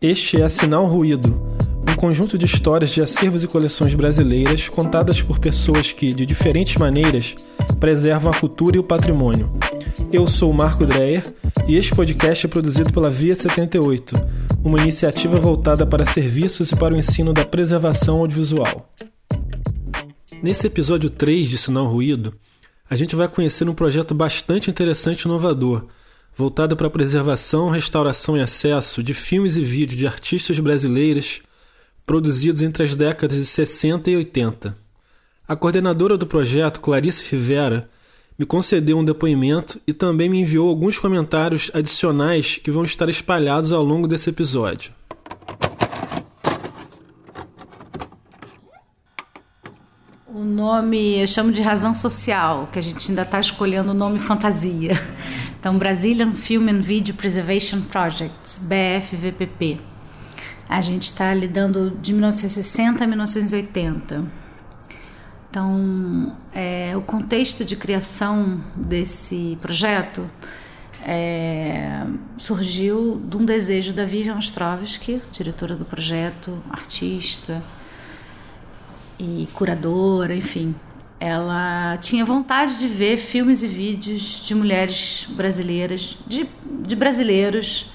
Este é Sinal Ruído, um conjunto de histórias de acervos e coleções brasileiras contadas por pessoas que, de diferentes maneiras, preservam a cultura e o patrimônio. Eu sou Marco Dreyer e este podcast é produzido pela Via 78, uma iniciativa voltada para serviços e para o ensino da preservação audiovisual. Nesse episódio 3 de Sinal Ruído, a gente vai conhecer um projeto bastante interessante e inovador – voltada para a preservação, restauração e acesso de filmes e vídeos de artistas brasileiros produzidos entre as décadas de 60 e 80. A coordenadora do projeto, Clarice Rivera, me concedeu um depoimento e também me enviou alguns comentários adicionais que vão estar espalhados ao longo desse episódio. Nome eu chamo de razão social, que a gente ainda está escolhendo o nome fantasia. Então, Brazilian Film and Video Preservation Project, BFVPP. A gente está lidando de 1960 a 1980. Então, é, o contexto de criação desse projeto é, surgiu de um desejo da Vivian Ostrovsky, diretora do projeto, artista e curadora, enfim, ela tinha vontade de ver filmes e vídeos de mulheres brasileiras, de, de brasileiros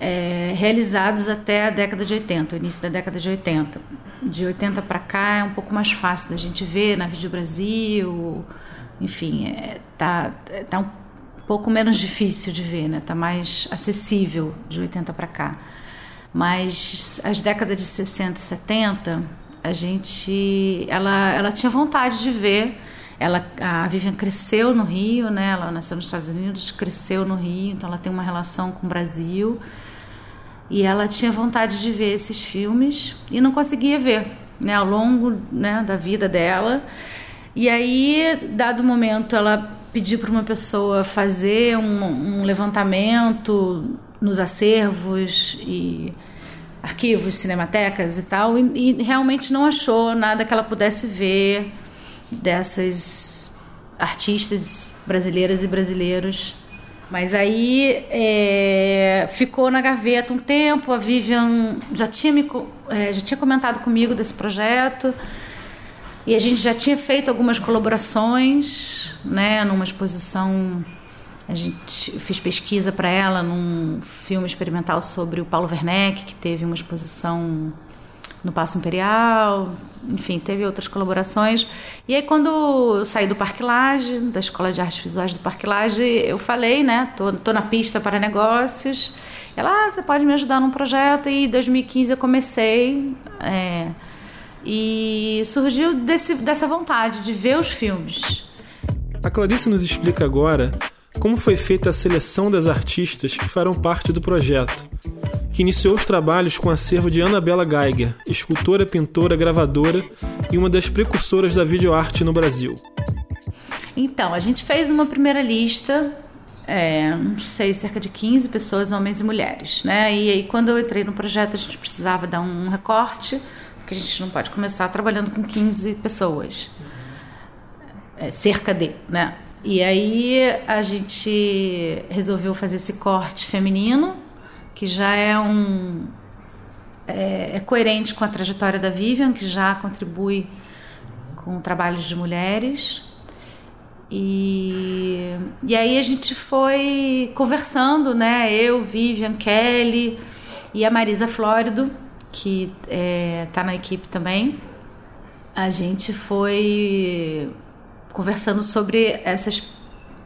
é, realizados até a década de 80, o início da década de 80. De 80 para cá é um pouco mais fácil da gente ver na Vídeo Brasil, enfim, é, tá, tá um pouco menos difícil de ver, né? Tá mais acessível de 80 para cá. Mas as décadas de 60 e 70 a gente, ela, ela tinha vontade de ver. Ela, a Vivian cresceu no Rio, né? Ela nasceu nos Estados Unidos, cresceu no Rio, então ela tem uma relação com o Brasil. E ela tinha vontade de ver esses filmes e não conseguia ver, né? Ao longo né, da vida dela. E aí, dado momento, ela pediu para uma pessoa fazer um, um levantamento nos acervos e arquivos, cinematecas e tal, e, e, realmente não achou nada que ela pudesse ver dessas artistas brasileiras e brasileiros. Mas aí é, ficou na gaveta um tempo. A Vivian já tinha, me, é, já tinha comentado comigo desse projeto e a gente já tinha feito algumas colaborações, né, numa exposição a gente fiz pesquisa para ela num filme experimental sobre o Paulo Werneck, que teve uma exposição no Paço Imperial, enfim, teve outras colaborações. E aí quando eu saí do Parque Lage, da Escola de Artes Visuais do Parque Lage, eu falei, né, tô, tô na pista para negócios. Ela, ah, você pode me ajudar num projeto? E em 2015 eu comecei. É, e surgiu desse, dessa vontade de ver os filmes. A Clarice nos explica agora como foi feita a seleção das artistas que farão parte do projeto, que iniciou os trabalhos com o acervo de Annabela Geiger, escultora, pintora, gravadora e uma das precursoras da videoarte no Brasil. Então, a gente fez uma primeira lista, é, não sei, cerca de 15 pessoas, homens e mulheres, né? E aí, quando eu entrei no projeto, a gente precisava dar um recorte, porque a gente não pode começar trabalhando com 15 pessoas. É, cerca de, né? E aí a gente resolveu fazer esse corte feminino, que já é um é, é, coerente com a trajetória da Vivian, que já contribui com trabalhos de mulheres. E, e aí a gente foi conversando, né? Eu, Vivian, Kelly e a Marisa Flórido, que está é, tá na equipe também. A gente foi conversando sobre essas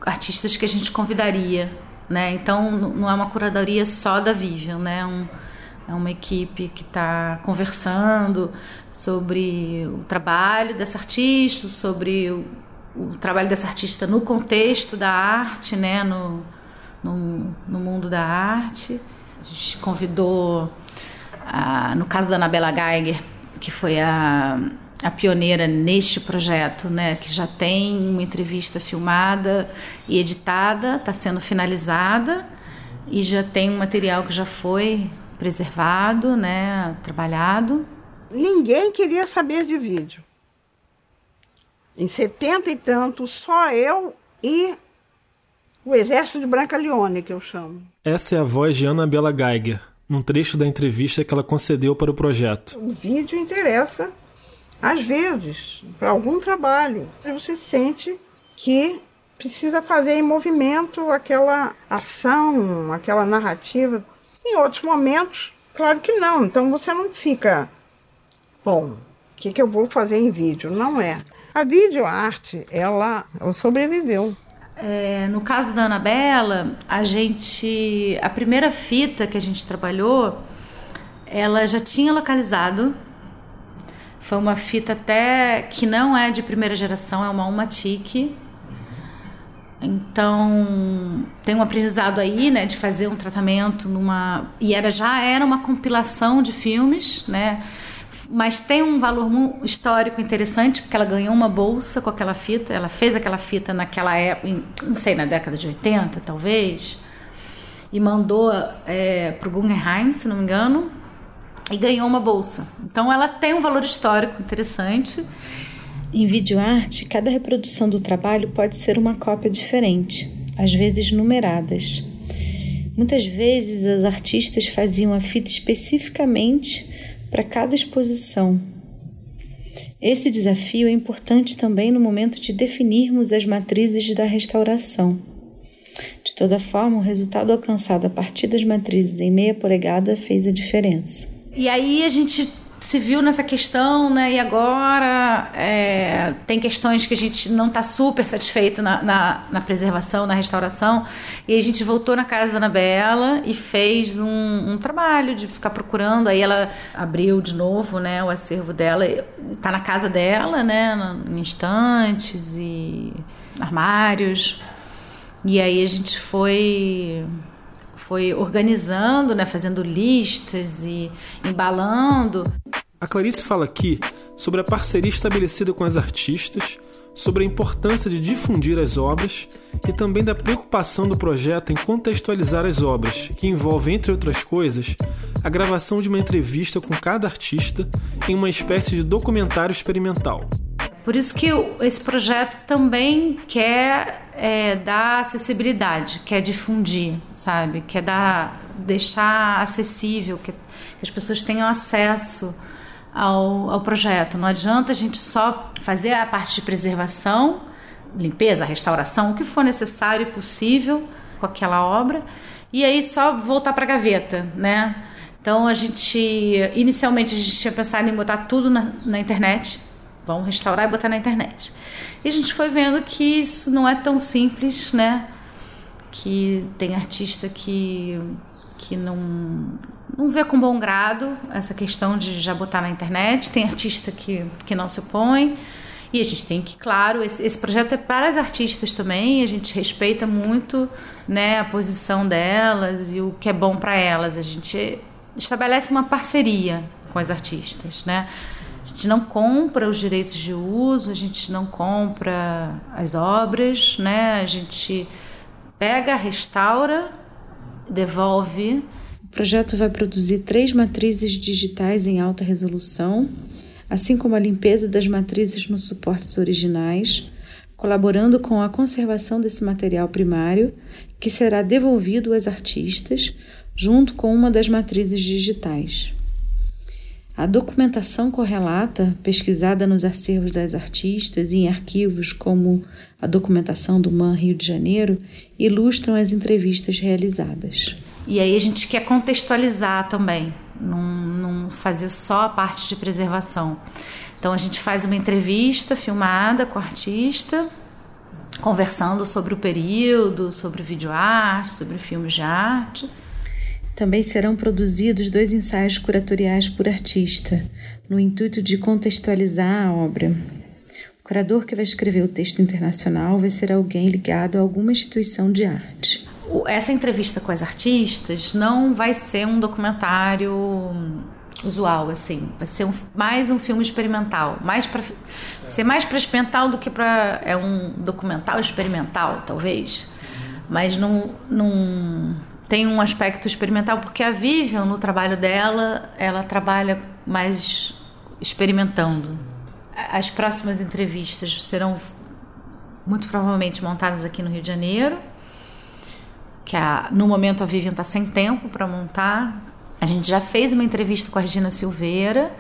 artistas que a gente convidaria, né? Então não é uma curadoria só da Vivian, né? Um, é uma equipe que está conversando sobre o trabalho dessa artista, sobre o, o, trabalho dessa artista no contexto da arte, né? No, no, no mundo da arte. A gente convidou, a, no caso da Anabela Geiger, que foi a a pioneira neste projeto, né, que já tem uma entrevista filmada e editada, está sendo finalizada e já tem um material que já foi preservado, né, trabalhado. Ninguém queria saber de vídeo. Em setenta e tanto, só eu e O Exército de Branca Leone, que eu chamo. Essa é a voz de Ana Bela Geiger, num trecho da entrevista que ela concedeu para o projeto. O vídeo interessa, às vezes, para algum trabalho. Você sente que precisa fazer em movimento aquela ação, aquela narrativa. Em outros momentos, claro que não. Então você não fica, bom, o que, que eu vou fazer em vídeo? Não é. A videoarte, ela sobreviveu. É, no caso da Anabela, a gente. A primeira fita que a gente trabalhou, ela já tinha localizado. Foi uma fita até que não é de primeira geração, é uma Umatic. Então, tem um aprendizado aí, né, de fazer um tratamento numa e era já era uma compilação de filmes, né? mas tem um valor histórico interessante porque ela ganhou uma bolsa com aquela fita. Ela fez aquela fita naquela época, não sei, na década de 80, talvez, e mandou é, para o Guggenheim, se não me engano, e ganhou uma bolsa. Então ela tem um valor histórico interessante. Em videoarte, cada reprodução do trabalho pode ser uma cópia diferente, às vezes numeradas. Muitas vezes as artistas faziam a fita especificamente para cada exposição. Esse desafio é importante também no momento de definirmos as matrizes da restauração. De toda forma, o resultado alcançado a partir das matrizes em meia polegada fez a diferença. E aí a gente se viu nessa questão, né? E agora é, tem questões que a gente não está super satisfeito na, na, na, preservação, na restauração. E a gente voltou na casa da Anabela e fez um, um, trabalho de ficar procurando. Aí ela abriu de novo, né? O acervo dela está na casa dela, né? Em estantes e armários. E aí a gente foi foi organizando, né, fazendo listas e embalando. A Clarice fala aqui sobre a parceria estabelecida com as artistas, sobre a importância de difundir as obras e também da preocupação do projeto em contextualizar as obras, que envolve, entre outras coisas, a gravação de uma entrevista com cada artista em uma espécie de documentário experimental. Por isso que esse projeto também quer é, dar acessibilidade, quer difundir, sabe? Quer dar, deixar acessível, que, que as pessoas tenham acesso ao, ao projeto. Não adianta a gente só fazer a parte de preservação, limpeza, restauração, o que for necessário e possível com aquela obra, e aí só voltar para a gaveta, né? Então a gente, inicialmente a gente tinha pensado em botar tudo na, na internet, Vamos restaurar e botar na internet. E a gente foi vendo que isso não é tão simples, né? Que tem artista que, que não, não vê com bom grado essa questão de já botar na internet, tem artista que, que não se opõe. E a gente tem que, claro, esse, esse projeto é para as artistas também, a gente respeita muito né, a posição delas e o que é bom para elas. A gente estabelece uma parceria com as artistas, né? A gente não compra os direitos de uso, a gente não compra as obras, né? A gente pega, restaura, devolve. O projeto vai produzir três matrizes digitais em alta resolução, assim como a limpeza das matrizes nos suportes originais, colaborando com a conservação desse material primário, que será devolvido às artistas, junto com uma das matrizes digitais. A documentação correlata, pesquisada nos acervos das artistas e em arquivos como a documentação do MAN Rio de Janeiro, ilustram as entrevistas realizadas. E aí a gente quer contextualizar também, não, não fazer só a parte de preservação. Então a gente faz uma entrevista filmada com o artista, conversando sobre o período, sobre videoarte, sobre filmes de arte também serão produzidos dois ensaios curatoriais por artista, no intuito de contextualizar a obra. O curador que vai escrever o texto internacional vai ser alguém ligado a alguma instituição de arte. Essa entrevista com as artistas não vai ser um documentário usual assim, vai ser um, mais um filme experimental, mais para ser mais para experimental do que para é um documental experimental, talvez. Mas não, não tem um aspecto experimental, porque a Vivian, no trabalho dela, ela trabalha mais experimentando. As próximas entrevistas serão muito provavelmente montadas aqui no Rio de Janeiro. que a, no momento a Vivian está sem tempo para montar. A gente já fez uma entrevista com a Regina Silveira,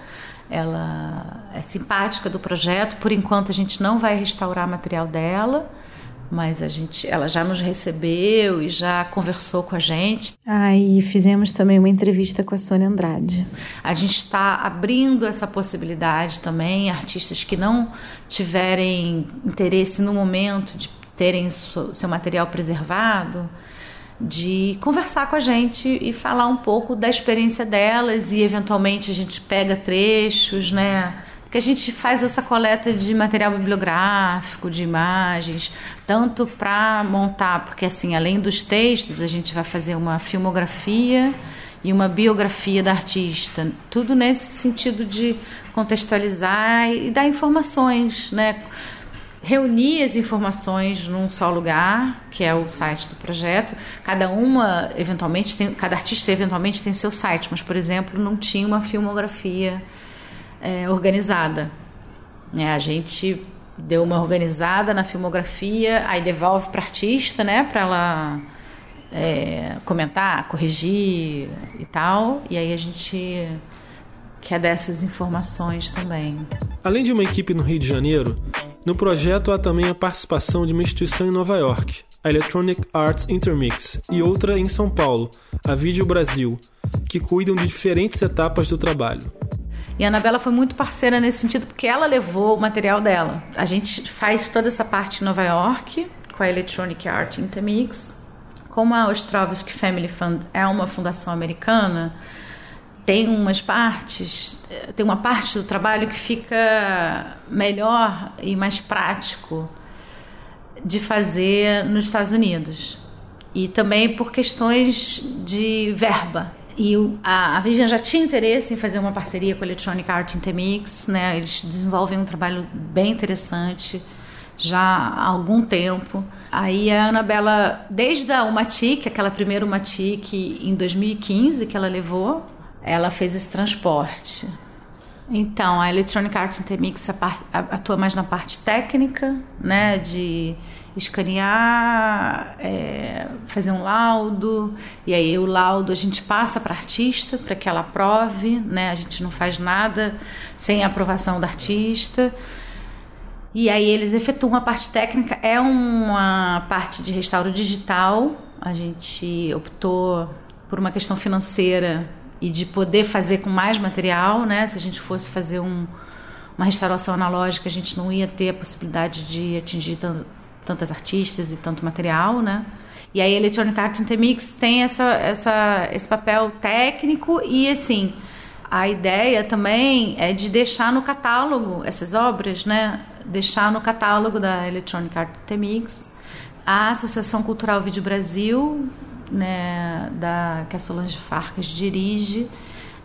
ela é simpática do projeto. Por enquanto a gente não vai restaurar material dela, mas a gente, ela já nos recebeu e já conversou com a gente. Ah, e fizemos também uma entrevista com a Sônia Andrade. A gente está abrindo essa possibilidade também, artistas que não tiverem interesse no momento de terem seu material preservado, de conversar com a gente e falar um pouco da experiência delas e eventualmente a gente pega trechos, né? Porque a gente faz essa coleta de material bibliográfico, de imagens, tanto para montar, porque assim, além dos textos, a gente vai fazer uma filmografia e uma biografia da artista, tudo nesse sentido de contextualizar e dar informações, né? reunir as informações num só lugar, que é o site do projeto. Cada uma, eventualmente, tem, cada artista eventualmente tem seu site, mas, por exemplo, não tinha uma filmografia é, organizada. É, a gente deu uma organizada na filmografia, aí devolve para artista, né, para ela é, comentar, corrigir e tal, e aí a gente quer dessas informações também. Além de uma equipe no Rio de Janeiro, no projeto há também a participação de uma instituição em Nova York, a Electronic Arts Intermix, e outra em São Paulo, a Vídeo Brasil, que cuidam de diferentes etapas do trabalho. E a Anabela foi muito parceira nesse sentido, porque ela levou o material dela. A gente faz toda essa parte em Nova York, com a Electronic Art Intermix. Como a Ostrovsky Family Fund é uma fundação americana, tem umas partes, tem uma parte do trabalho que fica melhor e mais prático de fazer nos Estados Unidos. E também por questões de verba. E a, a Vivian já tinha interesse em fazer uma parceria com a Electronic Art Intermix, né? Eles desenvolvem um trabalho bem interessante já há algum tempo. Aí a Anabela, desde a Umatic, aquela primeira Umatic em 2015 que ela levou, ela fez esse transporte. Então, a Electronic Arts Intermix atua mais na parte técnica, né, de escanear, é, fazer um laudo, e aí o laudo a gente passa para a artista para que ela aprove, né, a gente não faz nada sem a aprovação da artista. E aí eles efetuam a parte técnica, é uma parte de restauro digital, a gente optou por uma questão financeira e de poder fazer com mais material, né? Se a gente fosse fazer um, uma restauração analógica, a gente não ia ter a possibilidade de atingir tantas artistas e tanto material, né? E aí a Electronic Arts Intermix tem essa, essa, esse papel técnico e assim a ideia também é de deixar no catálogo essas obras, né? Deixar no catálogo da Electronic Arts Intermix. A Associação Cultural Vídeo Brasil né, da, que a Solange Farcas dirige.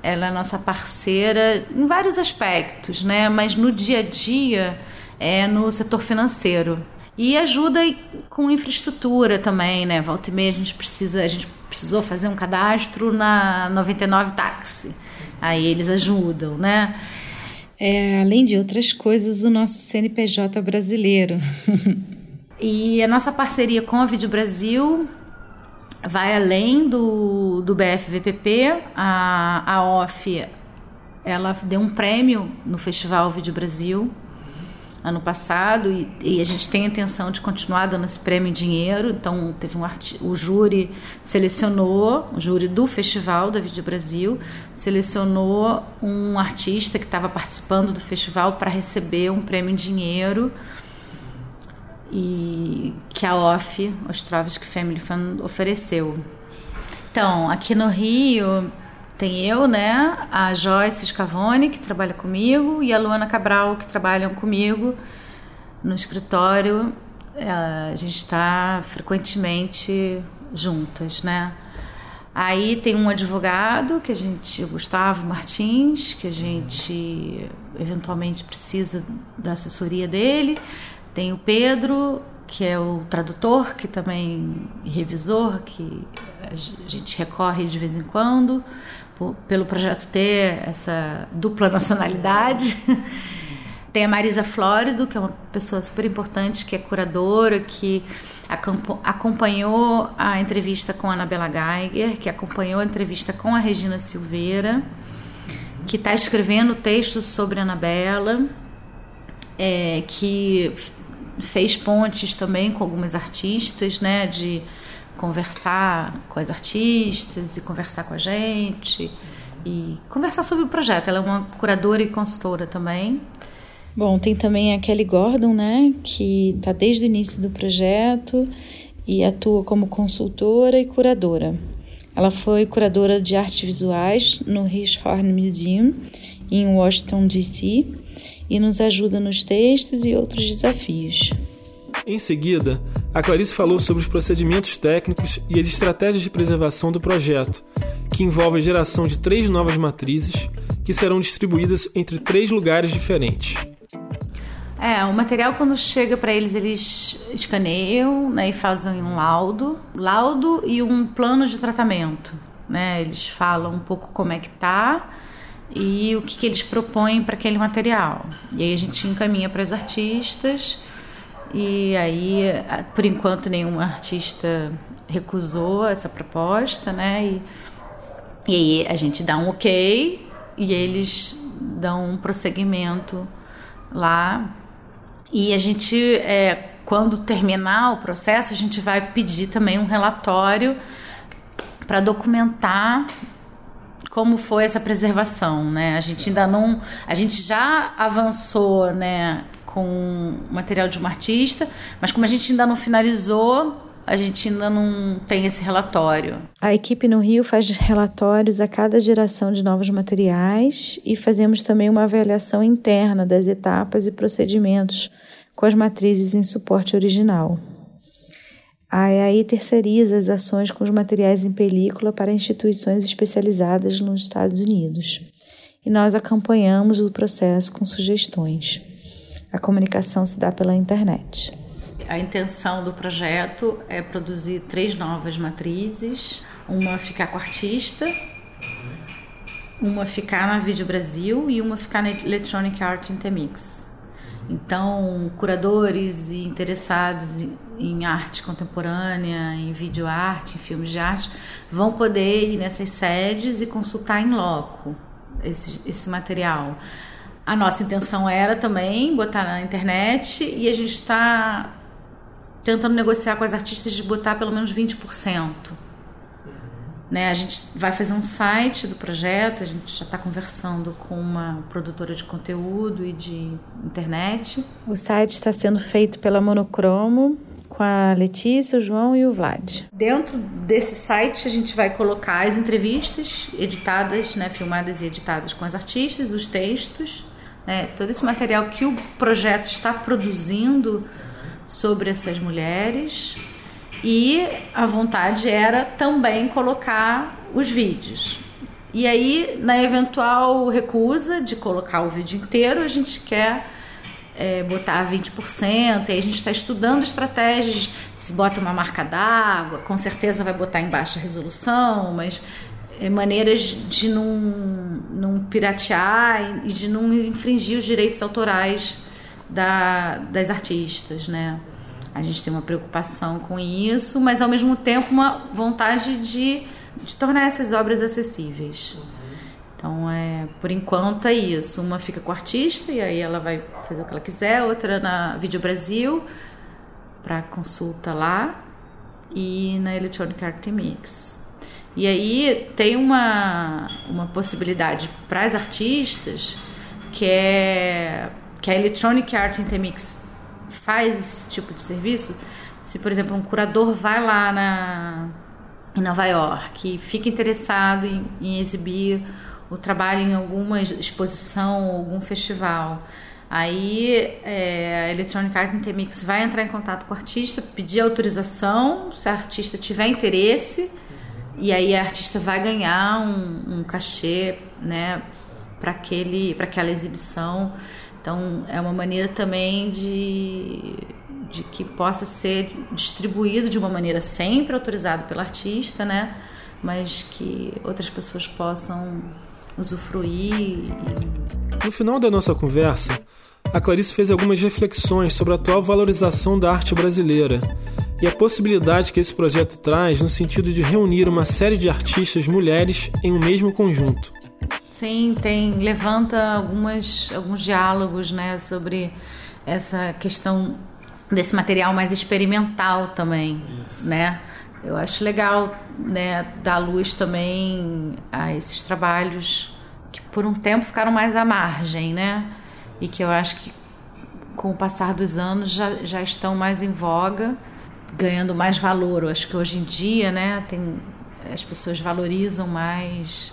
Ela é nossa parceira em vários aspectos, né, mas no dia a dia é no setor financeiro. E ajuda com infraestrutura também, né? Volta e meia a gente precisa, a gente precisou fazer um cadastro na 99 Táxi. Aí eles ajudam, né? É, além de outras coisas, o nosso CNPJ brasileiro. e a nossa parceria com a Vídeo Brasil vai além do, do BFVPP. A, a OFF ela deu um prêmio no Festival Vídeo Brasil ano passado e, e, a gente tem a intenção de continuar dando esse prêmio em dinheiro. Então teve um o júri selecionou, o júri do Festival da Vídeo Brasil selecionou um artista que estava participando do festival para receber um prêmio em dinheiro e que a OFF, Ostrovsky Family Fund, ofereceu. Então, aqui no Rio tem eu, né, a Joyce Scavone, que trabalha comigo, e a Luana Cabral, que trabalham comigo no escritório. É, a gente está frequentemente juntas, né? Aí tem um advogado que a gente, o Gustavo Martins, que a gente eventualmente precisa da assessoria dele. Tem o Pedro, que é o tradutor, que também revisor, que a gente recorre de vez em quando, pelo projeto ter essa dupla nacionalidade. Tem a Marisa Flórido, que é uma pessoa super importante, que é curadora, que acompanhou a entrevista com a Anabela Geiger, que acompanhou a entrevista com a Regina Silveira, que está escrevendo textos sobre a Anabela, é, que fez pontes também com algumas artistas, né, de conversar com as artistas e conversar com a gente e conversar sobre o projeto. Ela é uma curadora e consultora também. Bom, tem também a Kelly Gordon, né, que está desde o início do projeto e atua como consultora e curadora. Ela foi curadora de artes visuais no Hirshhorn Museum em Washington D.C. e nos ajuda nos textos e outros desafios. Em seguida, a Clarice falou sobre os procedimentos técnicos e as estratégias de preservação do projeto, que envolve a geração de três novas matrizes que serão distribuídas entre três lugares diferentes. É, o material quando chega para eles, eles escaneiam né, e fazem um laudo, laudo e um plano de tratamento. Né? Eles falam um pouco como é que tá e o que, que eles propõem para aquele material. E aí a gente encaminha para as artistas e aí, por enquanto, nenhuma artista recusou essa proposta, né? E, e aí a gente dá um ok e eles dão um prosseguimento lá e a gente, é, quando terminar o processo, a gente vai pedir também um relatório para documentar como foi essa preservação, né? A gente ainda não, a gente já avançou, né, com material de um artista, mas como a gente ainda não finalizou, a gente ainda não tem esse relatório. A equipe no Rio faz relatórios a cada geração de novos materiais e fazemos também uma avaliação interna das etapas e procedimentos com as matrizes em suporte original. Aí terceiriza as ações com os materiais em película para instituições especializadas nos Estados Unidos. E nós acompanhamos o processo com sugestões. A comunicação se dá pela internet. A intenção do projeto é produzir três novas matrizes, uma ficar com artista, uma ficar na Vídeo Brasil e uma ficar na Electronic Art Intermix. Então, curadores e interessados em arte contemporânea, em vídeo arte, em filmes de arte, vão poder ir nessas sedes e consultar em loco esse, esse material. A nossa intenção era também botar na internet e a gente está tentando negociar com as artistas de botar pelo menos 20%. Né, a gente vai fazer um site do projeto, a gente já está conversando com uma produtora de conteúdo e de internet. O site está sendo feito pela Monocromo, com a Letícia, o João e o Vlad. Dentro desse site a gente vai colocar as entrevistas editadas, né, filmadas e editadas com as artistas, os textos, né, todo esse material que o projeto está produzindo sobre essas mulheres e a vontade era também colocar os vídeos. E aí, na eventual recusa de colocar o vídeo inteiro, a gente quer é, botar 20%, e aí a gente está estudando estratégias, se bota uma marca d'água, com certeza vai botar em baixa resolução, mas é, maneiras de não, não piratear e de não infringir os direitos autorais da, das artistas, né? A gente tem uma preocupação com isso, mas ao mesmo tempo uma vontade de, de tornar essas obras acessíveis. Então, é, por enquanto é isso. Uma fica com o artista e aí ela vai fazer o que ela quiser, outra na Vídeo Brasil para consulta lá e na Electronic Art Mix. E aí tem uma, uma possibilidade para as artistas que é que a Electronic Art Intermix faz esse tipo de serviço, se por exemplo um curador vai lá na, em Nova York e fica interessado em, em exibir o trabalho em alguma exposição ou algum festival, aí é, a Electronic Art Intermix vai entrar em contato com o artista, pedir autorização, se a artista tiver interesse, e aí a artista vai ganhar um, um cachê, né, para aquela exibição. Então, é uma maneira também de, de que possa ser distribuído de uma maneira sempre autorizada pelo artista, né? Mas que outras pessoas possam usufruir. No final da nossa conversa, a Clarice fez algumas reflexões sobre a atual valorização da arte brasileira e a possibilidade que esse projeto traz no sentido de reunir uma série de artistas mulheres em um mesmo conjunto. Sim, tem levanta algumas alguns diálogos, né, sobre essa questão desse material mais experimental também, Isso. né? Eu acho legal, né, dar luz também a esses trabalhos que por um tempo ficaram mais à margem, né? E que eu acho que com o passar dos anos já, já estão mais em voga, ganhando mais valor. Eu acho que hoje em dia, né, tem, as pessoas valorizam mais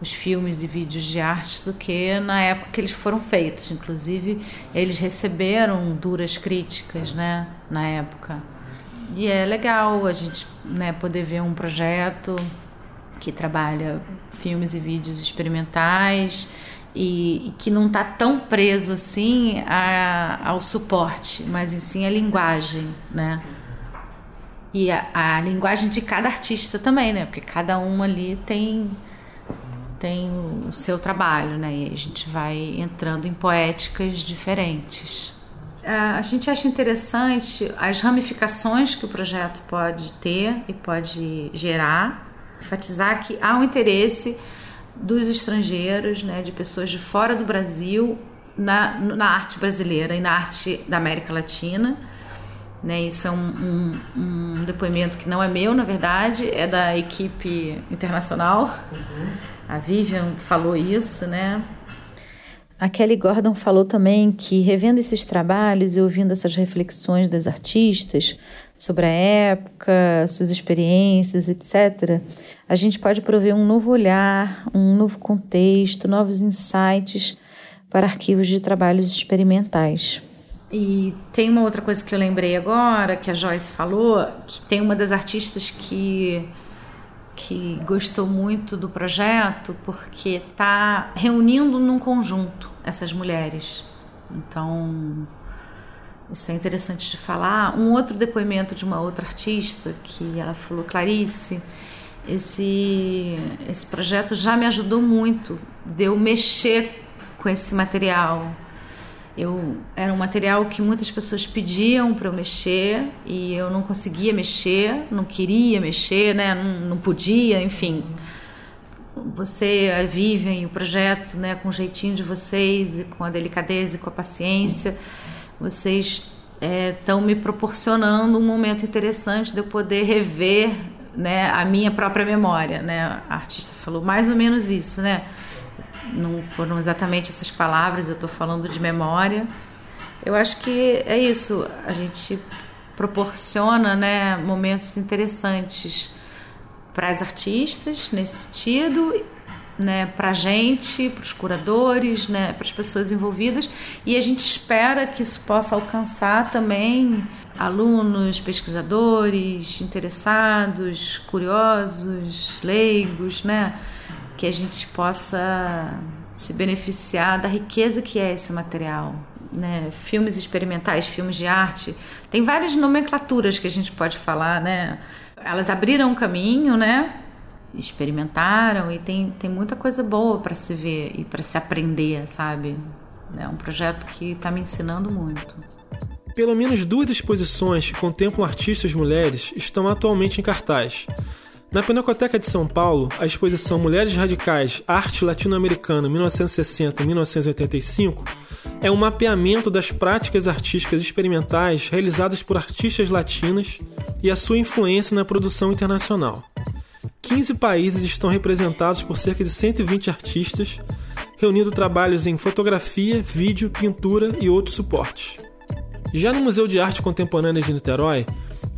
os filmes e vídeos de arte do que na época que eles foram feitos. Inclusive, eles receberam duras críticas, né, na época. E é legal a gente, né, poder ver um projeto que trabalha filmes e vídeos experimentais e, e que não está tão preso assim a, ao suporte, mas sim a linguagem, né? E a, a linguagem de cada artista também, né? Porque cada um ali tem tem o seu trabalho, né? E a gente vai entrando em poéticas diferentes. A gente acha interessante as ramificações que o projeto pode ter e pode gerar, enfatizar que há um interesse dos estrangeiros, né, de pessoas de fora do Brasil, na, na arte brasileira e na arte da América Latina. Né, isso é um, um, um depoimento que não é meu, na verdade, é da equipe internacional. Uhum a Vivian falou isso, né? A Kelly Gordon falou também que, revendo esses trabalhos e ouvindo essas reflexões das artistas sobre a época, suas experiências, etc., a gente pode prover um novo olhar, um novo contexto, novos insights para arquivos de trabalhos experimentais. E tem uma outra coisa que eu lembrei agora, que a Joyce falou, que tem uma das artistas que que gostou muito do projeto porque está reunindo num conjunto essas mulheres. Então, isso é interessante de falar. Um outro depoimento de uma outra artista que ela falou, Clarice, esse, esse projeto já me ajudou muito de eu mexer com esse material, eu era um material que muitas pessoas pediam para eu mexer e eu não conseguia mexer, não queria mexer, né? Não, não podia, enfim. Você, e o projeto, né, com o jeitinho de vocês e com a delicadeza e com a paciência, vocês estão é, me proporcionando um momento interessante de eu poder rever, né, a minha própria memória, né? A artista falou mais ou menos isso, né? Não foram exatamente essas palavras, eu estou falando de memória. Eu acho que é isso, a gente proporciona né, momentos interessantes para as artistas nesse sentido, né, para a gente, para os curadores, né, para as pessoas envolvidas, e a gente espera que isso possa alcançar também alunos, pesquisadores, interessados, curiosos, leigos, né? Que a gente possa se beneficiar da riqueza que é esse material. Né? Filmes experimentais, filmes de arte, tem várias nomenclaturas que a gente pode falar, né? Elas abriram um caminho, né? Experimentaram e tem, tem muita coisa boa para se ver e para se aprender, sabe? É um projeto que está me ensinando muito. Pelo menos duas exposições que contemplam artistas mulheres estão atualmente em cartaz. Na Pinacoteca de São Paulo, a exposição Mulheres Radicais, Arte Latino-Americana 1960-1985 é um mapeamento das práticas artísticas experimentais realizadas por artistas latinas e a sua influência na produção internacional. 15 países estão representados por cerca de 120 artistas, reunindo trabalhos em fotografia, vídeo, pintura e outros suportes. Já no Museu de Arte Contemporânea de Niterói,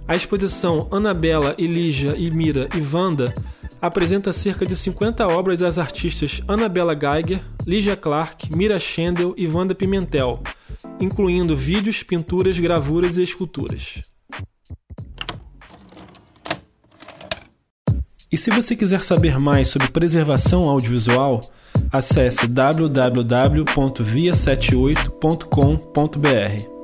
a exposição Anabela, Elígia, Mira e Wanda apresenta cerca de 50 obras das artistas Anabela Geiger, Lígia Clark, Mira Schendel e Wanda Pimentel, incluindo vídeos, pinturas, gravuras e esculturas. E se você quiser saber mais sobre preservação audiovisual, acesse www.via78.com.br.